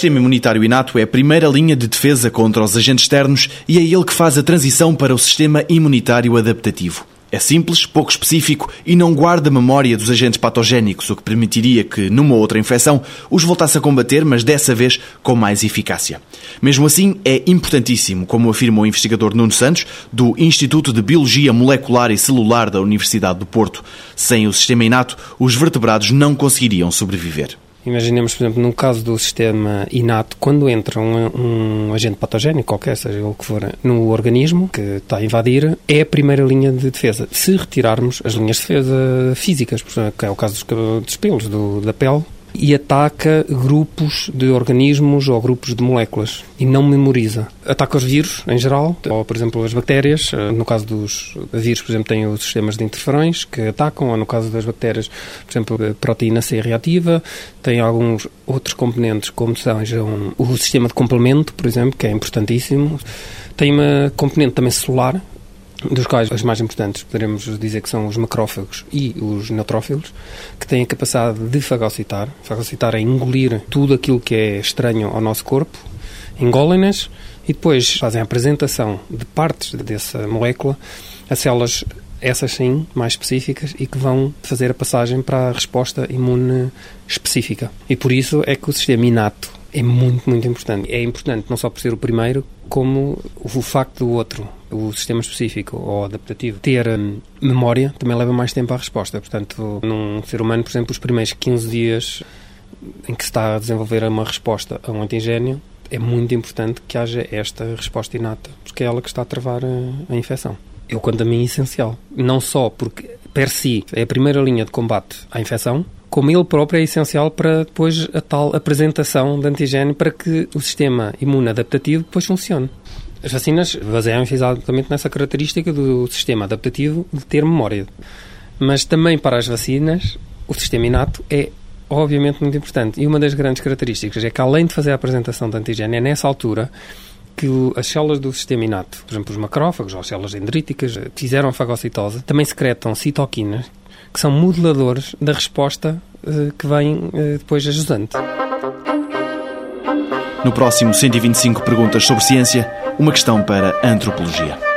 sistema imunitário inato é a primeira linha de defesa contra os agentes externos e é ele que faz a transição para o sistema imunitário adaptativo. É simples, pouco específico e não guarda memória dos agentes patogénicos, o que permitiria que, numa outra infecção, os voltasse a combater, mas dessa vez com mais eficácia. Mesmo assim, é importantíssimo, como afirma o investigador Nuno Santos, do Instituto de Biologia Molecular e Celular da Universidade do Porto. Sem o sistema inato, os vertebrados não conseguiriam sobreviver. Imaginemos, por exemplo, no caso do sistema inato, quando entra um, um, agente patogénico, qualquer seja ele que for, no organismo que está a invadir, é a primeira linha de defesa. Se retirarmos as linhas de defesa físicas, que é o caso dos, dos pelos, do, da pele, e ataca grupos de organismos ou grupos de moléculas e não memoriza. Ataca os vírus em geral, ou por exemplo as bactérias. Eh, no caso dos vírus, por exemplo, tem os sistemas de interferões que atacam, ou no caso das bactérias, por exemplo, a proteína C reativa. Tem alguns outros componentes, como sejam o sistema de complemento, por exemplo, que é importantíssimo. Tem uma componente também celular, dos quais as mais importantes poderemos dizer que são os macrófagos e os neutrófilos, que têm a capacidade de fagocitar. Fagocitar é engolir tudo aquilo que é estranho ao nosso corpo, engolem-nas e depois fazem a apresentação de partes dessa molécula a células, essas sim, mais específicas e que vão fazer a passagem para a resposta imune específica. E por isso é que o sistema inato é muito, muito importante. É importante não só por ser o primeiro, como o facto do outro, o sistema específico ou adaptativo, ter hum, memória também leva mais tempo à resposta. Portanto, num ser humano, por exemplo, os primeiros 15 dias em que se está a desenvolver uma resposta a um antigênio, é muito importante que haja esta resposta inata, porque é ela que está a travar a, a infecção. Eu, quanto a mim, é essencial. Não só porque, per si, é a primeira linha de combate à infecção, como ele próprio é essencial para depois a tal apresentação de antigênio para que o sistema imune adaptativo depois funcione. As vacinas baseiam-se exatamente nessa característica do sistema adaptativo de ter memória. Mas também para as vacinas, o sistema inato é obviamente muito importante. E uma das grandes características é que, além de fazer a apresentação de antigênio, é nessa altura que as células do sistema inato, por exemplo, os macrófagos ou as células dendríticas, fizeram a fagocitose, também secretam citoquinas, que são modeladores da resposta uh, que vem uh, depois ajudante. No próximo 125 Perguntas sobre Ciência, uma questão para a antropologia.